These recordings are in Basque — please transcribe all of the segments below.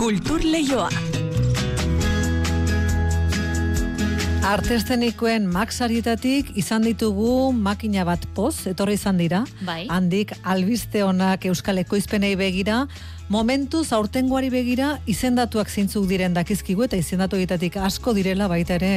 Kultur Leioa. Artestenikoen maxarietatik izan ditugu makina bat poz, etorri izan dira. Bai. Handik albiste honak Euskal Ekoizpenei begira, momentu zaurtengoari begira izendatuak zintzuk diren dakizkigu eta izendatu egitatik asko direla baita ere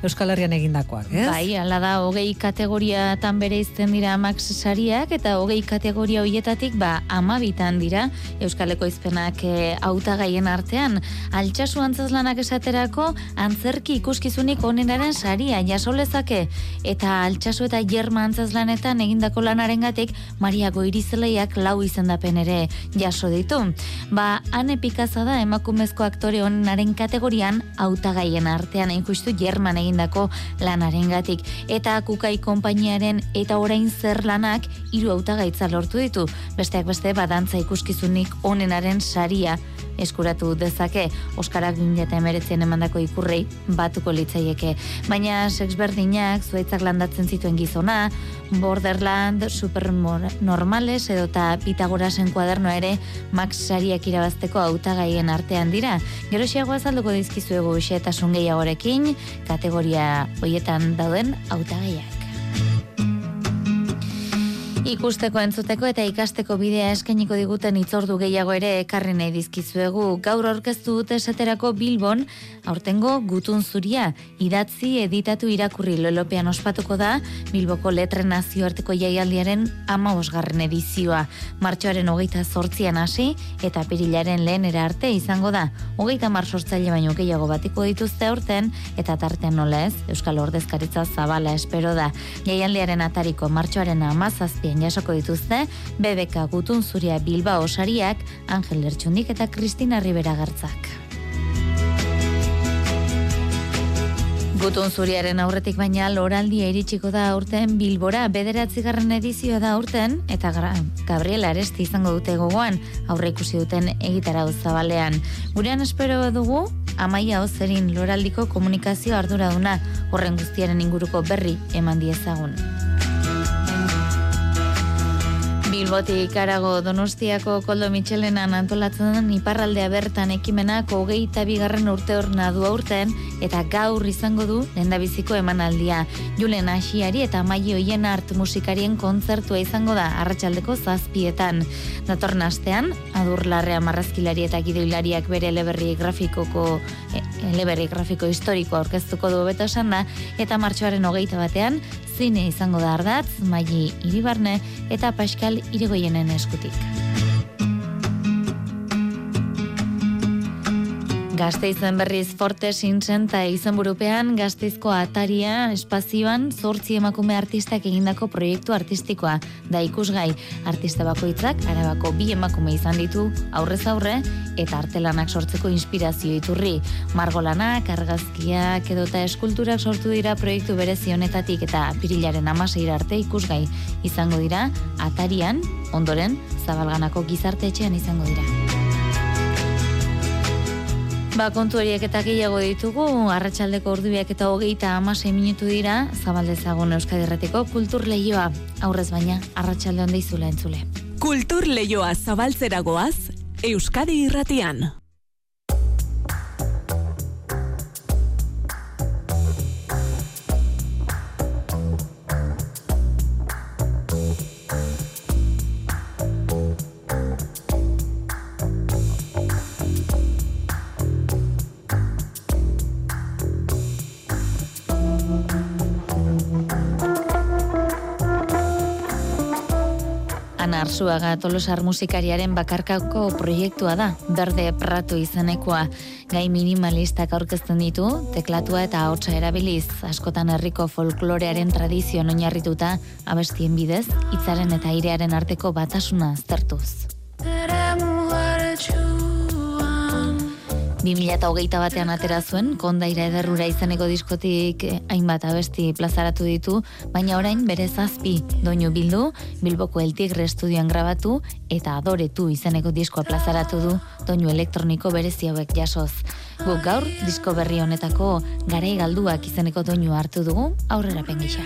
Euskal Herrian egindakoak, ez? Bai, ala da, hogei kategoriatan bere izten dira Max sariak, eta hogei kategoria hoietatik, ba, amabitan dira, Euskaleko izpenak e, autagaien artean. Altxasu antzazlanak esaterako, antzerki ikuskizunik onenaren saria, jasolezake, eta altxasu eta jerma antzazlanetan egindako lanarengatik Maria Goirizeleiak lau izendapen ere jaso ditu. Ba, ane pikaza da emakumezko aktore onenaren kategorian autagaien artean, injustu jerman egin egindako lanarengatik eta kukai konpainiaren eta orain zer lanak hiru hautagaitza lortu ditu. Besteak beste badantza ikuskizunik onenaren saria eskuratu dezake Oskarak eta emeretzen emandako ikurrei batuko litzaieke. Baina sexberdinak zuaitzak landatzen zituen gizona, Borderland, Supernormales edo eta Pitagorasen kuadernoa ere Max sariak irabazteko hautagaien artean dira. Gerosiagoa azalduko dizkizuegu xetasun gehiagorekin, kategoria hoietan dauden hautagaiak. Ikusteko entzuteko eta ikasteko bidea eskainiko diguten itzordu gehiago ere ekarri nahi dizkizuegu. Gaur aurkeztu dute esaterako Bilbon, aurtengo gutun zuria, idatzi editatu irakurri lolopean ospatuko da, Bilboko letre nazioarteko jaialdiaren ama osgarren edizioa. Martxoaren hogeita sortzian hasi eta pirilaren lehenera arte izango da. Hogeita mar sortzaile baino gehiago batiko dituzte aurten eta tartean nola ez, Euskal Ordezkaritza zabala espero da. Jaialdiaren atariko martxoaren amazazpi saskien jasoko dituzte, BBK gutun zuria Bilba osariak, Angel Lertxundik eta Kristina Ribera gartzak. Gutun zuriaren aurretik baina loraldi iritsiko da aurten Bilbora bederatzigarren edizioa da aurten eta Gabriela Aresti izango dute gogoan aurre ikusi duten egitara zabalean. Gurean espero dugu amaia ozerin loraldiko komunikazio arduraduna horren guztiaren inguruko berri eman diezagun. Bilbotik arago Donostiako Koldo Michelenan antolatzen den iparraldea bertan ekimenak hogeita bigarren urte horna du aurten eta gaur izango du lendabiziko emanaldia. Julen Asiari eta Maio Hien Art musikarien kontzertua izango da arratsaldeko zazpietan. Datorren astean, adurlarrea marrazkilari eta gidoilariak bere eleberri grafikoko e, eleberri grafiko historiko aurkeztuko du beto esan da, eta martxoaren hogeita batean, zine izango da ardatz, Maili Iribarne eta Pascal irigoienen eskutik. Gazteizen berriz forte sintzen eta izan burupean Gazteizko ataria espazioan zortzi emakume artistak egindako proiektu artistikoa. Da ikusgai, artista bakoitzak arabako bi emakume izan ditu aurrez aurre eta artelanak sortzeko inspirazio iturri. Margolanak, argazkiak edota eskulturak sortu dira proiektu berezionetatik eta pirilaren amaseira arte ikusgai izango dira atarian, ondoren, zabalganako gizartetxean izango dira. Ba, kontu horiek eta gehiago ditugu, arratsaldeko ordubiak eta hogeita amasei minutu dira, zabaldezagun Euskadi Erratiko Kultur Leioa, aurrez baina, arratsalde honda izula entzule. Kultur Leioa zabaltzeragoaz, Euskadi Irratian. Arzuaga Tolosar musikariaren bakarkako proiektua da, berde pratu izanekoa. Gai minimalistak aurkezten ditu, teklatua eta ahotsa erabiliz, askotan herriko folklorearen tradizio oinarrituta abestien bidez, hitzaren eta airearen arteko batasuna aztertuz. 2008 batean atera zuen, kondaira ederrura izaneko diskotik eh, hainbat abesti plazaratu ditu, baina orain bere zazpi doinu bildu, Bilboko El Tigre estudioan grabatu, eta adoretu izaneko diskoa plazaratu du, doinu elektroniko berezi hauek jasoz. Guk gaur, disko berri honetako garai galduak izaneko doinu hartu dugu, aurrera pengisa.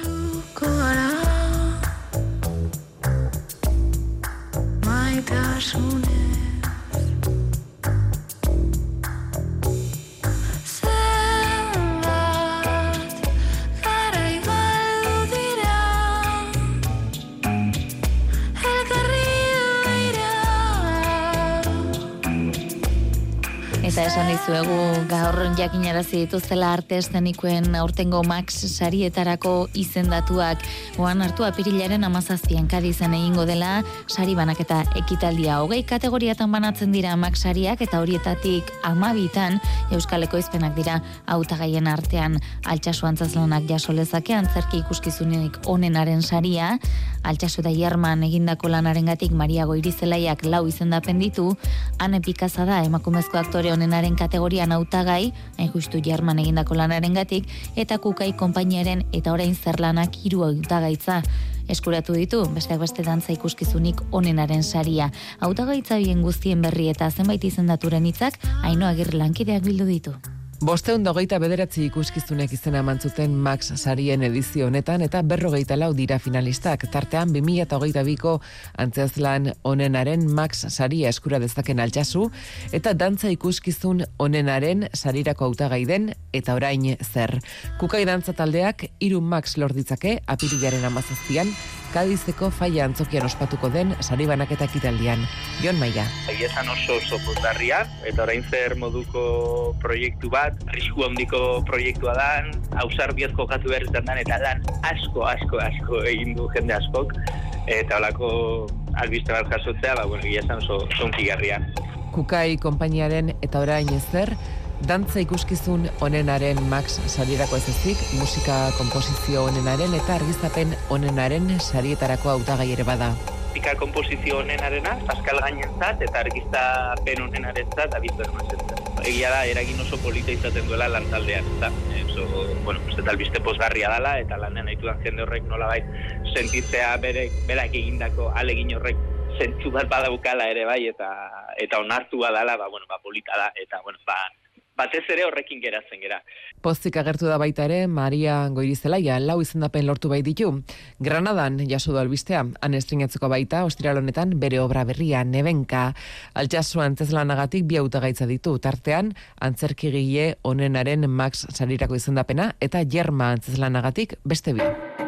Eta esan dizuegu gaur jakinarazi dituztela arte eszenikoen aurtengo Max sarietarako izendatuak. Oan hartu apirilaren amazazpien kadizen egingo dela sari banaketa ekitaldia. Hogei kategoriatan banatzen dira Max sariak eta horietatik amabitan Euskaleko izpenak dira hautagaien artean. Altxasu antzazlanak jasolezake antzerki ikuskizunik onenaren saria. Altxasu da jarman egindako lanarengatik Maria Goirizelaiak lau izendapen ditu, ane pikaza da emakumezko aktore onenaren kategorian hautagai, hain justu jarman egindako lanarengatik, eta kukai konpainiaren eta orain zer lanak hiru hautagaitza eskuratu ditu, besteak beste dantza ikuskizunik onenaren saria. Hautagaitza bien guztien berri eta zenbait izendaturen hitzak haino agir lankideak bildu ditu. Bosteun dogeita bederatzi ikuskizunek izena emantzuten Max sarien edizio honetan eta berrogeita lau dira finalistak. Tartean, 2008 biko antzazlan onenaren Max saria eskura dezaken altxasu eta dantza ikuskizun onenaren sarirako autagai den eta orain zer. Kukai dantza taldeak iru Max lorditzake apirilaren amazaztian Kadizeko faia antzokian ospatuko den sari banaketa kitaldian. Jon Maia. Egia esan oso oso pozgarria, eta orain zer moduko proiektu bat, risku handiko proiektua da, hausar biazko jatu behar izan eta lan asko, asko, asko egin du jende askok, eta holako albiste bat jasotzea, ba, bueno, egia esan oso, oso Kukai konpainiaren eta orain ezer, Dantza ikuskizun onenaren Max sarirako ez ezik, musika komposizio onenaren eta argizapen onenaren sarietarako autagai ere bada. Musika komposizio onenarena, Pascal Gainentzat eta argizapen onenaren zat, abizu Egia da, eragin oso polita izaten duela lantaldean, eta oso, bueno, ez eta albiste pozgarria dela, eta lanean haitu jende horrek nola bai, sentitzea bere, berak egindako alegin horrek zentzu bat badaukala ere bai, eta eta onartua dela, ba, bueno, ba, polita da, eta, bueno, ba, batez ere horrekin geratzen gera. Pozik agertu da baita ere, Maria Goirizelaia, lau izendapen lortu bai ditu. Granadan, jaso du albistea, han estringatzeko baita, ostiralonetan, bere obra berria, nebenka, altxasu antzeslanagatik bi gaitza ditu, tartean, antzerkigile onenaren Max Sarirako izendapena, eta Jerma antzeslanagatik beste bi.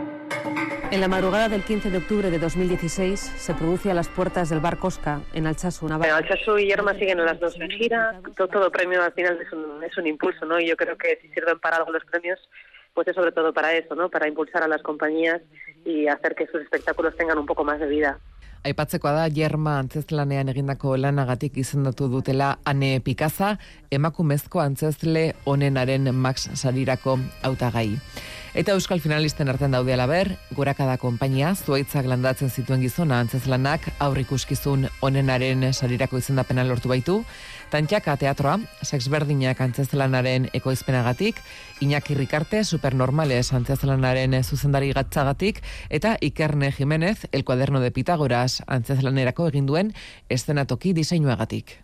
En la madrugada del 15 de octubre de 2016 se produce a las puertas del bar Cosca en Alchazu, Navarra. Bueno, Alchazu y Yerma siguen las dos en gira. Todo, todo premio al final es un, es un impulso, ¿no? Y yo creo que si sirven para algo los premios, pues es sobre todo para eso, ¿no? Para impulsar a las compañías y hacer que sus espectáculos tengan un poco más de vida. Aipatzekoa da, Jerma antzezlanean egindako lanagatik izendatu dutela Ane Pikaza, emakumezko antzezle onenaren Max Sarirako hautagai. Eta euskal finalisten artean daude alaber, gurakada konpainia, zuaitzak landatzen zituen gizona antzezlanak, aurrikuskizun onenaren sarirako izendapena lortu baitu, Tantxaka teatroa, sexberdinak antzezlanaren ekoizpenagatik, Iñaki Rikarte, supernormales antzezlanaren zuzendari gatzagatik, eta Ikerne Jimenez, el cuaderno de Pitagoras antzezlanerako eginduen eszenatoki diseinuagatik.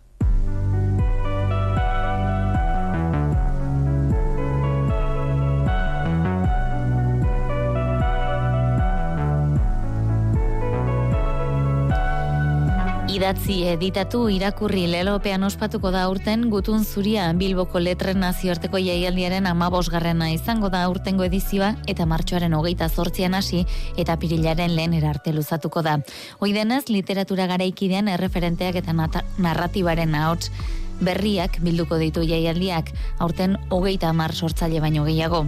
Idatzi editatu irakurri lelopean ospatuko da urten gutun zuria Bilboko letren nazioarteko jaialdiaren amabosgarrena izango da urtengo edizioa eta martxoaren hogeita zortzian hasi eta pirilaren lehen erarte luzatuko da. Oidenez, literatura garaikidean erreferenteak eta narratibaren ahots berriak bilduko ditu jaialdiak, aurten hogeita amar sortzaile baino gehiago.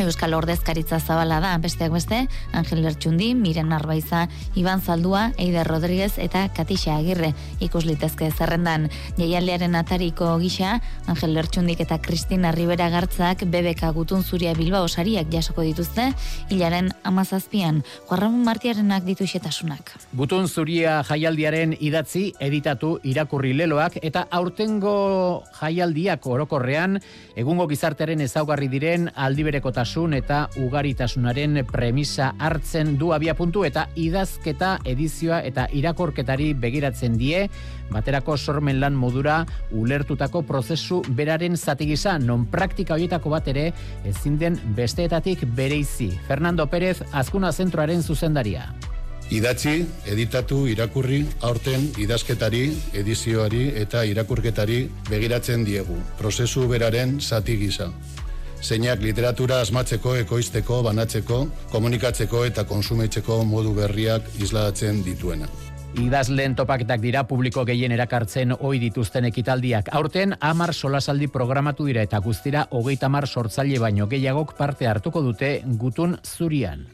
Euskal Ordezkaritza zabala da, besteak beste, Angel Lertxundi, Miren Arbaiza, Iban Zaldua, Eider Rodríguez eta Katixa Agirre ikuslitezke zerrendan. Jaialdearen atariko gisa, Angel Lertxundik eta Kristina Rivera Gartzak BBK gutun zuria bilba osariak jasoko dituzte, hilaren amazazpian, Juarramon Martiarenak ditu xetasunak. Gutun zuria jaialdiaren idatzi, editatu, irakurri leloak, eta aurtengo jaialdiak orokorrean, egungo gizartearen ezaugarri diren aldibereko eta ugaritasunaren premisa hartzen du abia puntu eta idazketa edizioa eta irakorketari begiratzen die, baterako sormen lan modura ulertutako prozesu beraren zati gisa, non praktika horietako bat ere ezin den besteetatik bereizi. Fernando Pérez, azkuna zentroaren zuzendaria. Idatzi, editatu, irakurri, aurten idazketari, edizioari eta irakurketari begiratzen diegu. Prozesu beraren zati gisa zeinak literatura asmatzeko, ekoizteko, banatzeko, komunikatzeko eta konsumetzeko modu berriak isladatzen dituena. Idazleen topaketak dira publiko gehien erakartzen ohi dituzten ekitaldiak. Aurten amar solasaldi programatu dira eta guztira hogeita mar sortzaile baino gehiagok parte hartuko dute gutun zurian.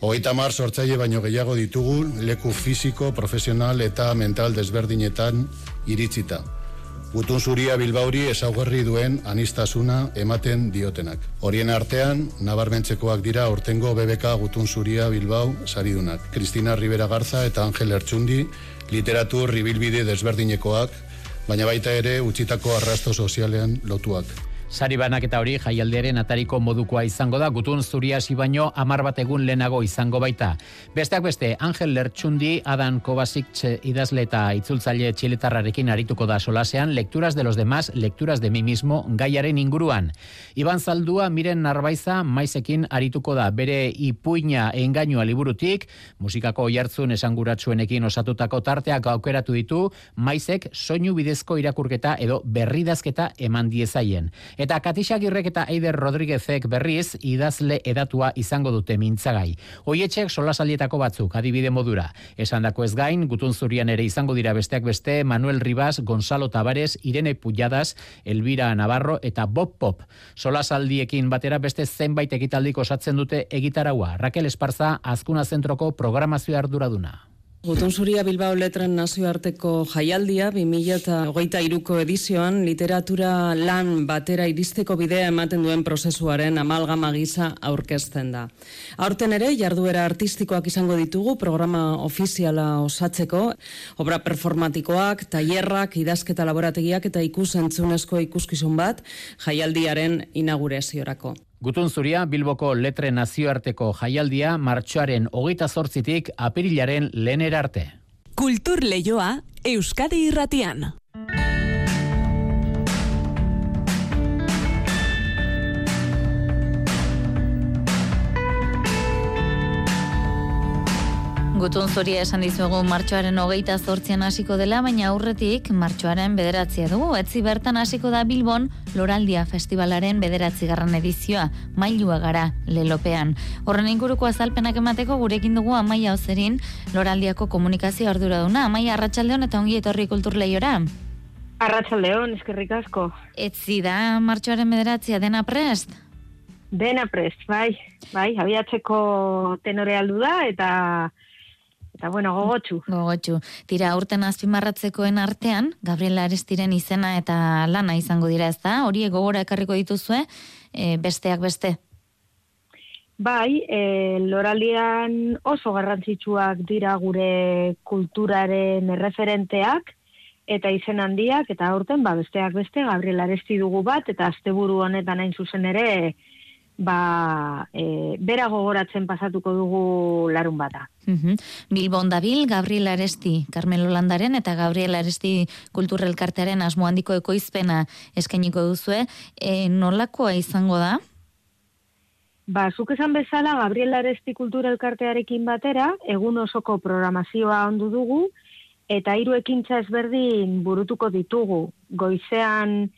Hogeita mar sortzaile baino gehiago ditugu leku fisiko, profesional eta mental desberdinetan iritsita. Gutun zuria Bilbauri ezaugarri duen anistasuna ematen diotenak. Horien artean, nabarmentzekoak dira ortengo BBK Gutun zuria Bilbao saridunak. Kristina Rivera Garza eta Angel Ertsundi literatur ribilbide desberdinekoak, baina baita ere utzitako arrasto sozialean lotuak. Sari banak eta hori jaialdearen atariko modukoa izango da, gutun zuria baino amar bat egun lehenago izango baita. Besteak beste, Angel Lertxundi, Adan Kovacic idazle eta itzultzaile txiletarrarekin arituko da solasean, lekturas de los demás, lekturas de mi mismo, gaiaren inguruan. Iban Zaldua, miren narbaiza, maizekin arituko da, bere ipuina engainua liburutik, musikako jartzun esanguratsuenekin osatutako tarteak aukeratu ditu, maizek soinu bidezko irakurketa edo berridazketa eman diezaien. Eta Katixak Irrek eta Eider Rodriguezek berriz idazle edatua izango dute mintzagai. Hoietxek solasaldietako batzuk adibide modura. Esan dako ez gain, gutun zurian ere izango dira besteak beste Manuel Ribas, Gonzalo Tavares, Irene Pujadas, Elvira Navarro eta Bob Pop. Solasaldiekin batera beste zenbait ekitaldik osatzen dute egitaraua. Raquel Esparza, Azkuna Zentroko programazio arduraduna. Gutun Zuria Bilbao Letren nazioarteko jaialdia 2008 iruko edizioan literatura lan batera iristeko bidea ematen duen prozesuaren amalgama gisa aurkezten da. Aurten ere, jarduera artistikoak izango ditugu programa ofiziala osatzeko, obra performatikoak, tailerrak, idazketa laborategiak eta ikusentzunezko ikuskizun bat jaialdiaren inaugurazioarako. Gutun zuria Bilboko letre nazioarteko jaialdia martxoaren hogeita zortzitik apirilaren lehener arte. Kultur lehioa Euskadi irratian. Gutun zoria esan dizuegu martxoaren hogeita zortzian hasiko dela, baina aurretik martxoaren bederatzia dugu. Etzi bertan hasiko da Bilbon Loraldia Festivalaren bederatzi garran edizioa, mailua gara lelopean. Horren inguruko azalpenak emateko gurekin dugu amaia ozerin Loraldiako komunikazio ardura duna. Amaia Arratxaldeon eta ongi etorri kultur lehiora. Arratxaldeon, eskerrik asko. Etzi da martxoaren bederatzia dena prest? Dena prest, bai. Bai, abiatzeko tenore aldu da eta Eta bueno, gogotxu. Gogotxu. Tira, urten azpimarratzekoen artean, Gabriela Arestiren izena eta lana izango dira ez da? Hori gogora ekarriko dituzue, e, besteak beste? Bai, e, loralian oso garrantzitsuak dira gure kulturaren erreferenteak, eta izen handiak, eta aurten, ba, besteak beste, Gabriela Aresti dugu bat, eta asteburu honetan hain zuzen ere, ba, e, bera gogoratzen pasatuko dugu larun bata. Uhum. Bilbon Dabil, Gabriel Aresti, Carmelo Landaren eta Gabriel Aresti kulturrelkartearen asmo handiko ekoizpena eskainiko duzue, e, nolakoa izango da? Ba, zuk esan bezala, Gabriel Aresti kulturrelkartearekin batera, egun osoko programazioa ondu dugu, eta hiru ekintza ezberdin burutuko ditugu. Goizean,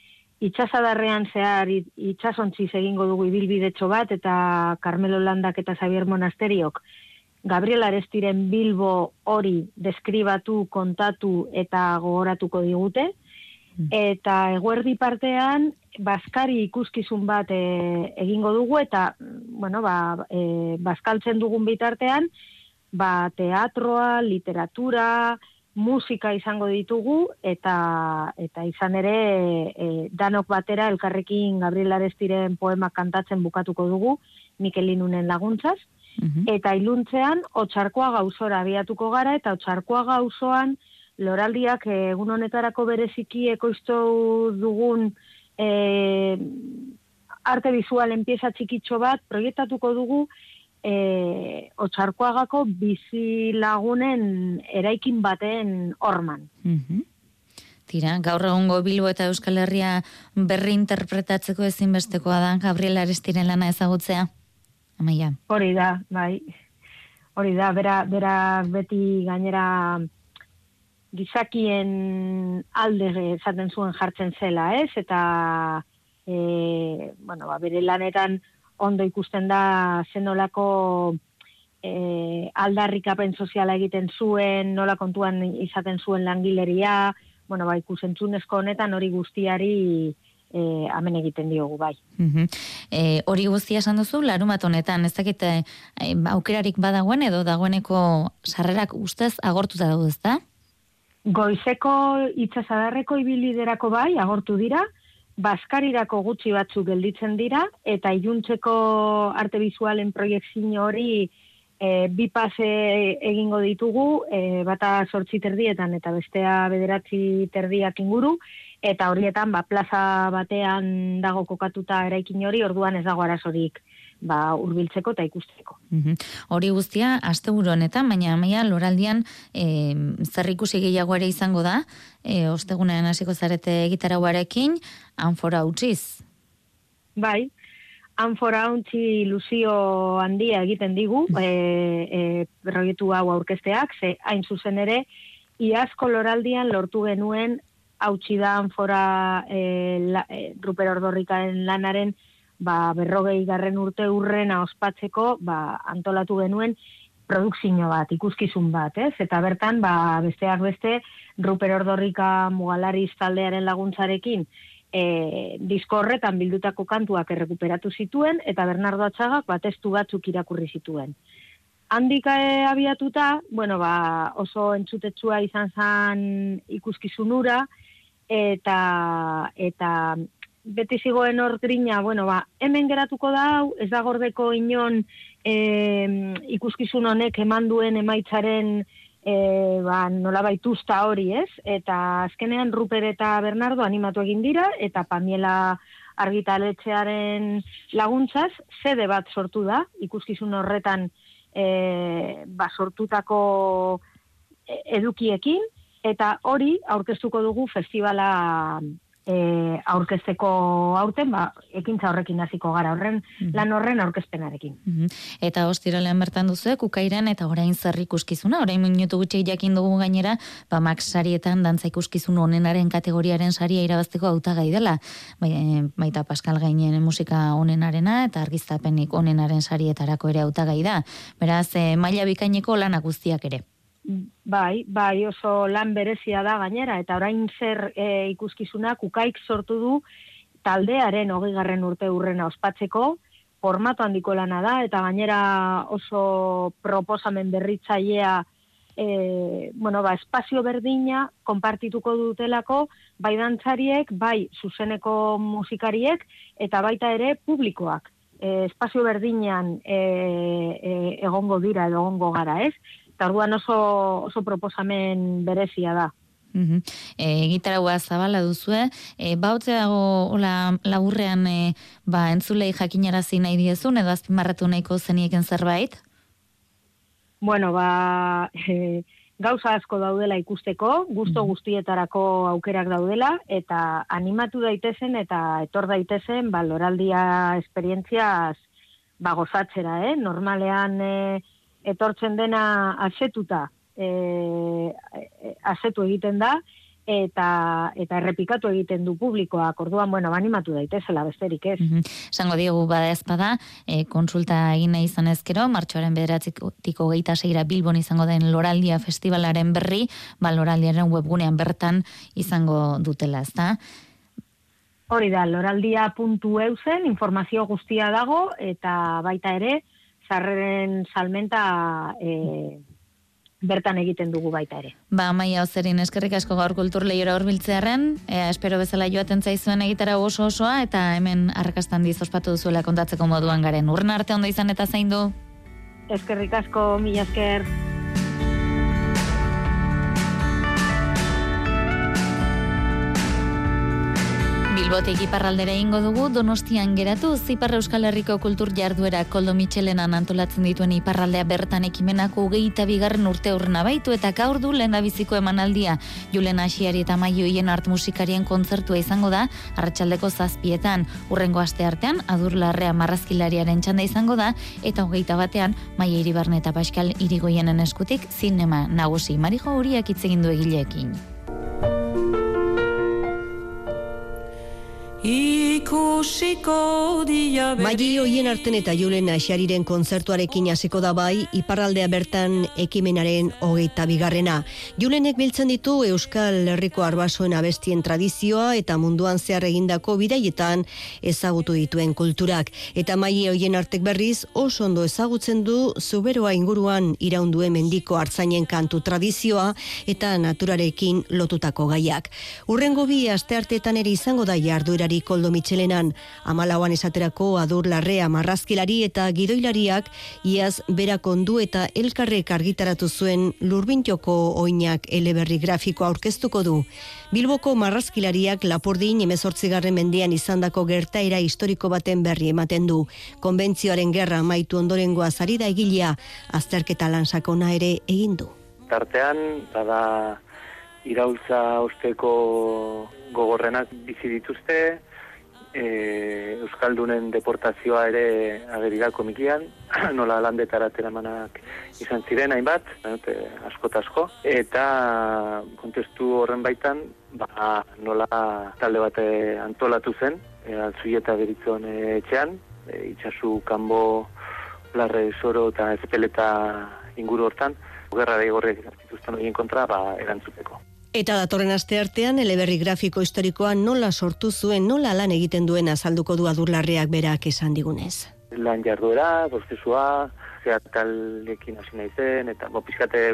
itxasadarrean zehar itxasontziz egingo dugu ibilbidetxo bat, eta Carmelo Landak eta Xavier Monasteriok Gabriel Arestiren Bilbo hori deskribatu, kontatu eta gogoratuko digute. Mm. Eta eguerdi partean, Baskari ikuskizun bat e, egingo dugu, eta, bueno, ba, e, Baskaltzen dugun bitartean, ba, teatroa, literatura, musika izango ditugu eta eta izan ere e, danok batera elkarrekin Gabriel Arestiren poema kantatzen bukatuko dugu Mikelinunen laguntzaz mhm. eta iluntzean otsarkoa gauzora abiatuko gara eta otsarkoa gauzoan loraldiak egun honetarako bereziki ekoiztu dugun e, arte bizualen pieza txikitxo bat proiektatuko dugu e, otxarkoagako bizi lagunen eraikin baten orman. Mm Tira, gaur egungo Bilbo eta Euskal Herria berri interpretatzeko ezinbestekoa da Gabriel Arestiren lana ezagutzea. Amaia. Hori da, bai. Hori da, bera, bera beti gainera gizakien alde esaten zuen jartzen zela, ez? Eta e, bueno, ba, bere lanetan ondo ikusten da zenolako e, aldarrikapen soziala egiten zuen, nola kontuan izaten zuen langileria, bueno, ba, ikusentzunezko honetan hori guztiari e, amen egiten diogu bai. Mhm. E, hori guztia esan duzu, larumat honetan, ez dakit e, aukerarik badagoen edo dagoeneko sarrerak ustez agortuta daude, ezta? Goizeko itsasadarreko ibiliderako bai, agortu dira, baskarirako gutxi batzuk gelditzen dira, eta iluntzeko arte bizualen proiektzio hori e, bi pase egingo ditugu, e, bata sortzi terdietan eta bestea bederatzi terdiak inguru, eta horietan ba, plaza batean dago kokatuta eraikin hori, orduan ez dago arazorik ba, urbiltzeko eta ikusteko. Mm Hori guztia, aste honetan, baina amaia loraldian e, zer ikusi gehiago ere izango da, e, ostegunean hasiko zarete gitarauarekin, anfora utziz. Bai, anfora untzi ilusio handia egiten digu, e, e, proiektu hau aurkesteak, ze hain zuzen ere, iazko loraldian lortu genuen hautsi da anfora e, la, e, Ruper Ordorrikaen lanaren ba, berrogei garren urte urrena ospatzeko ba, antolatu genuen produkzio bat, ikuskizun bat, ez? Eta bertan, ba, besteak beste, Ruper Ordorrika mugalari taldearen laguntzarekin, e, disko horretan bildutako kantuak errekuperatu zituen, eta Bernardo Atxagak batestu batzuk irakurri zituen. Handika e, abiatuta, bueno, ba, oso entzutetsua izan zan ikuskizunura, eta, eta beti zigoen hor grina, bueno, ba, hemen geratuko da ez da gordeko inon e, ikuskizun honek eman duen emaitzaren e, ba, nola baituzta hori, ez? Eta azkenean Ruper eta Bernardo animatu egin dira, eta Pamiela argitaletxearen laguntzaz, zede bat sortu da, ikuskizun horretan e, ba, sortutako e, edukiekin, eta hori aurkeztuko dugu festivala e, aurkezteko aurten, ba, ekintza horrekin hasiko gara, horren mhm. lan horren aurkezpenarekin. Mm Eta ostiralean bertan duzu, kukairan eta orain zer ikuskizuna, orain minutu gutxi jakin dugu gainera, ba, Max sarietan dantza ikuskizun onenaren kategoriaren saria irabazteko hautagai dela, bai, e, baita Pascal gainen musika onenarena eta argiztapenik onenaren sarietarako ere hautagai da. Beraz, e, maila bikaineko lanak guztiak ere. Bai, bai, oso lan berezia da gainera, eta orain zer e, ikuskizunak ukaik sortu du taldearen hogei garren urte urrena ospatzeko, formatu handiko lana da, eta gainera oso proposamen berritzailea e, bueno, ba, espazio berdina konpartituko dutelako, bai dantzariek, bai zuzeneko musikariek, eta baita ere publikoak. E, espazio berdinean e, e, egongo dira edo egongo gara, ez? Eta orduan oso, oso proposamen berezia da. Mm -hmm. zabala duzue, e, bautze dago ola, laburrean e, ba, entzulei jakinarazi nahi diezun, edo azpimarratu nahiko zenieken zerbait? Bueno, ba, e, gauza asko daudela ikusteko, gusto guztietarako aukerak daudela, eta animatu daitezen eta etor daitezen, ba, loraldia esperientziaz, ba, gozatzera, eh? Normalean, eh, etortzen dena asetuta e, e, asetu egiten da eta eta errepikatu egiten du publikoak. Orduan bueno animatu daitezela besterik ez. Mm -hmm. diegu bada ezpada e, konsulta egin nahi izan ezkero martxoaren 9tiko 26ra Bilbon izango den Loraldia festivalaren berri ba Loraldiaren webgunean bertan izango dutela ezta? Hori da, loraldia.eu zen, informazio guztia dago, eta baita ere, sarreren salmenta e, bertan egiten dugu baita ere. Ba, maia ozerin, eskerrik asko gaur kultur lehiora horbiltzearen, e, espero bezala joaten zaizuen egitara oso osoa, eta hemen arrakastan diz ospatu duzuela kontatzeko moduan garen. Urren arte ondo izan eta zein du? Eskerrik asko, mila esker. Bilbotik iparraldera ingo dugu Donostian geratu Zipar Euskal Herriko kultur jarduera Koldo Michelenan antolatzen dituen iparraldea bertan ekimenako geita bigarren urte urrena baitu eta gaur du lehen biziko emanaldia. Julen Asiari eta Maioien art musikarien kontzertua izango da arratsaldeko zazpietan. Urrengo aste artean adur larrea marrazkilariaren txanda izango da eta hogeita batean Maia Iribarne eta Pascal Irigoienen eskutik zinema nagusi. Marijo Uriak itzegin du egileekin. Y ikusiko dia Magi hoien arten eta Julen Aixariren kontzertuarekin hasiko da bai, iparraldea bertan ekimenaren hogeita bigarrena. Julenek biltzen ditu Euskal Herriko arbasoen abestien tradizioa eta munduan zehar egindako bidaietan ezagutu dituen kulturak. Eta magi hoien artek berriz oso ondo ezagutzen du zuberoa inguruan iraunduen mendiko hartzainen kantu tradizioa eta naturarekin lotutako gaiak. Urrengo bi aste artetan ere izango da jarduerari koldo mitxelenan, amalauan esaterako adur larrea marrazkilari eta gidoilariak iaz berak ondu eta elkarrek argitaratu zuen lurbintxoko oinak eleberri grafiko aurkeztuko du. Bilboko marrazkilariak lapordin emezortzigarren mendean izandako gertaera historiko baten berri ematen du. Konbentzioaren gerra maitu ondorengoa zari da egilea, azterketa lansakona ere egin du. Tartean, bada iraultza osteko gogorrenak bizi dituzte, e, Euskaldunen deportazioa ere agerira komikian, nola landetara teramanak izan ziren hainbat, e, asko asko, eta kontestu horren baitan, ba, nola talde bate antolatu zen, e, altzuieta beritzon e, etxean, e, itxasu kanbo larre soro eta ezpeleta inguru hortan, gerra da igorrek horien kontra, ba, erantzuteko. Eta datorren aste artean, eleberri grafiko historikoa nola sortu zuen, nola lan egiten duen azalduko du adurlarreak berak esan digunez. Lan jarduera, prozesua, zehatalekin hasi nahi zen, eta bo, pizkate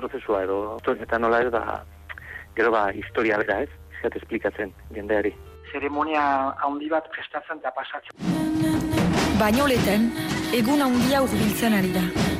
prozesua edo, eta nola ez da, gero ba, historia bera ez, pizkate esplikatzen jendeari. Zeremonia handi bat prestatzen eta pasatzen. Bainoleten, egun handia urbiltzen ari da.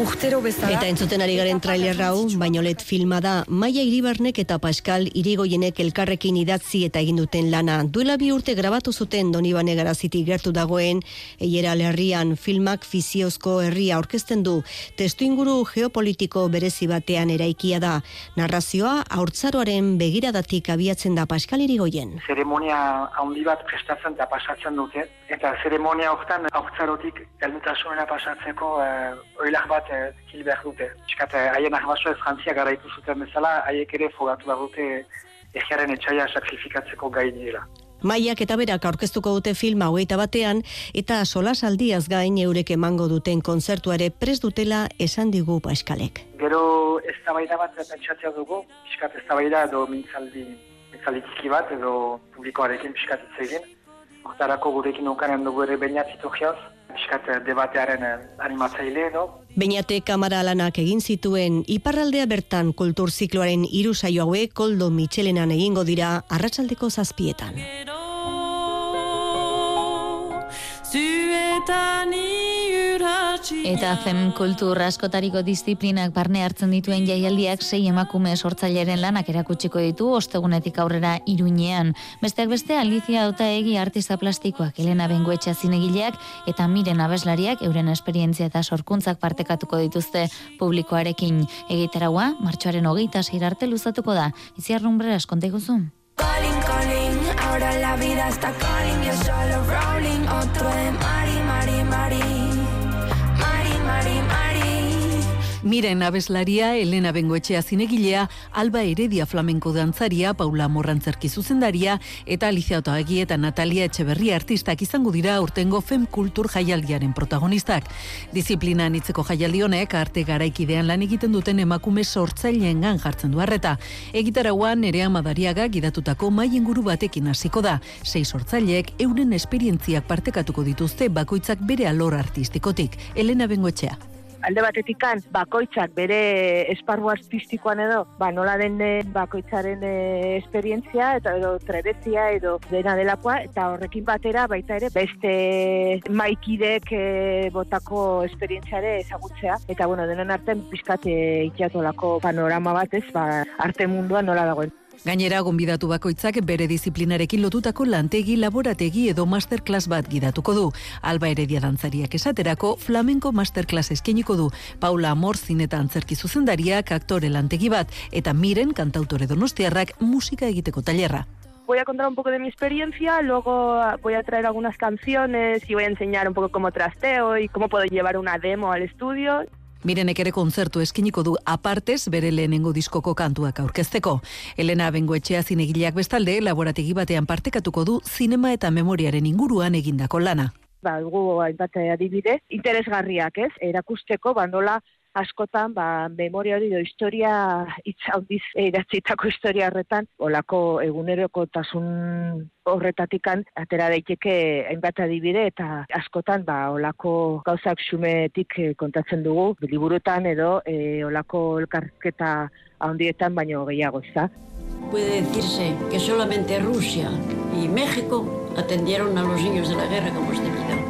Urtero bezala. Eta entzuten ari garen trailer hau, bainolet filma da, Maia Iribarnek eta Pascal Irigoienek elkarrekin idatzi eta egin duten lana. Duela bi urte grabatu zuten Donibane Garaziti gertu dagoen, eiera lerrian filmak fiziozko herria aurkezten du. Testu inguru geopolitiko berezi batean eraikia da. Narrazioa, haurtzaroaren begiradatik abiatzen da Pascal Irigoien. Zeremonia handi bat prestatzen eta pasatzen dute. Eta zeremonia hortan haurtzarotik heldutasunera pasatzeko uh, oilak bat eh, hil behar dute. Eskat, haien ahbaso ez jantzia garaitu zuten bezala, haiek ere fogatu behar dute egiaren etxaia sakrifikatzeko gai dira. Maiak eta berak aurkeztuko dute filma hogeita batean, eta solasaldiaz gain eurek emango duten kontzertuare pres dutela esan digu paiskalek. Gero ez bat pentsatzea dugu, piskat ez edo mintzaldi, mintzaldi bat edo publikoarekin piskat itzegin. Hortarako gurekin ukanen dugu ere bainatzitu gehoz, piskat debatearen animatzaile edo, Beñate kamara lanak egin zituen iparraldea bertan kultur zikloaren hiru saio hauek koldo mitxelenan egingo dira arratsaldeko zazpietan. Eta fem kultur askotariko disiplinak barne hartzen dituen jaialdiak sei emakume sortzaileren lanak erakutsiko ditu ostegunetik aurrera iruñean. Besteak beste Alicia Ota egi artista plastikoak Elena Bengoetxa zinegileak eta miren abeslariak euren esperientzia eta sorkuntzak partekatuko dituzte publikoarekin. Egitaraua, martxoaren hogeita arte luzatuko da. Iziar rumbrera eskonte guzun. Calling, calling, ahora la vida está calling, yo solo rolling, otro de Mari, Miren abeslaria, Elena Bengoetxea zinegilea, Alba Heredia flamenko dantzaria, Paula Morrantzerki zuzendaria, eta Alicia Otoagi eta Natalia Etxeberria artistak izango dira urtengo Fem Kultur jaialdiaren protagonistak. Disiplina anitzeko jaialdi honek arte garaikidean lan egiten duten emakume sortzaileen gan jartzen du harreta. Egitarauan ere amadariaga gidatutako mai inguru batekin hasiko da. Sei sortzaileek euren esperientziak partekatuko dituzte bakoitzak bere alor artistikotik. Elena Bengoetxea alde batetik kan, bakoitzak bere esparru artistikoan edo, ba, nola den bakoitzaren e, esperientzia, eta edo trebezia, edo dena delakoa, eta horrekin batera, baita ere, beste maikidek e, botako esperientziare ezagutzea, eta bueno, denan artean pizkate ikiatolako panorama batez, ba, arte munduan nola dagoen. Gainera, gonbidatu bakoitzak bere disiplinarekin lotutako lantegi, laborategi edo masterclass bat gidatuko du. Alba Heredia dantzariak esaterako flamenko masterclass eskeniko du. Paula Amorzin eta antzerki zuzendariak aktore lantegi bat eta miren kantautore donostiarrak musika egiteko tailerra. Voy a contar un poco de mi experiencia, luego voy a traer algunas canciones y voy a enseñar un poco cómo trasteo y cómo puedo llevar una demo al estudio Mirenek ere kontzertu eskiniko du apartez bere lehenengo diskoko kantuak aurkezteko. Elena Bengoetxea zinegileak bestalde, laborategi batean partekatuko du zinema eta memoriaren inguruan egindako lana. Ba, dugu hainbat adibide, interesgarriak ez, erakusteko, ba, nola askotan, ba, memoria hori do historia hitz handiz idatzitako historia horretan, olako eguneroko tasun horretatikan atera daiteke hainbat adibide eta askotan ba olako gauzak xumetik eh, kontatzen dugu liburutan edo e, olako elkarketa handietan baino gehiago, ezta. Puede decirse que solamente Rusia y México atendieron a los niños de la guerra como es debido.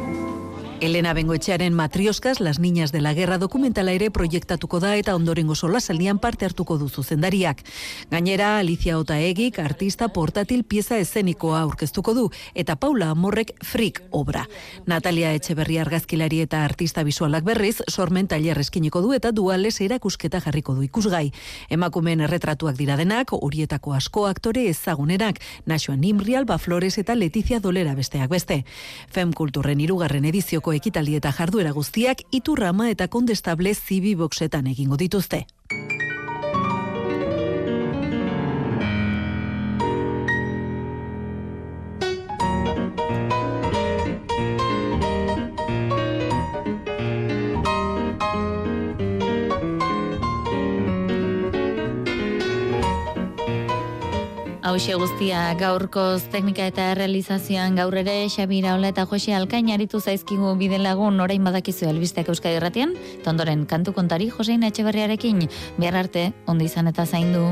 Elena Bengoetxearen Matrioskas, las niñas de la guerra dokumentala ere proiektatuko da eta ondorengo solasaldian parte hartuko du zuzendariak. Gainera, Alicia Otaegik artista portatil pieza eszenikoa aurkeztuko du eta Paula Amorrek frik obra. Natalia Etxeberri argazkilari eta artista visualak berriz, sormen taller eskiniko du eta duales erakusketa jarriko du ikusgai. Emakumeen erretratuak dira denak, horietako asko aktore ezagunerak, Naxoan Nimrial, Flores eta Letizia Dolera besteak beste. Fem Kulturren irugarren edizioko ekitaldi eta jarduera guztiak iturrama eta kondestable zibi boxetan egingo dituzte. Hauxe guztia gaurkoz teknika eta realizazioan gaur ere Xabira Ola eta Jose Alkain aritu zaizkigu bide lagun orain badakizu albisteak Euskadi Irratian, tondoren kantu kontari Josein Etxeberriarekin, behar arte, ondo izan eta zaindu.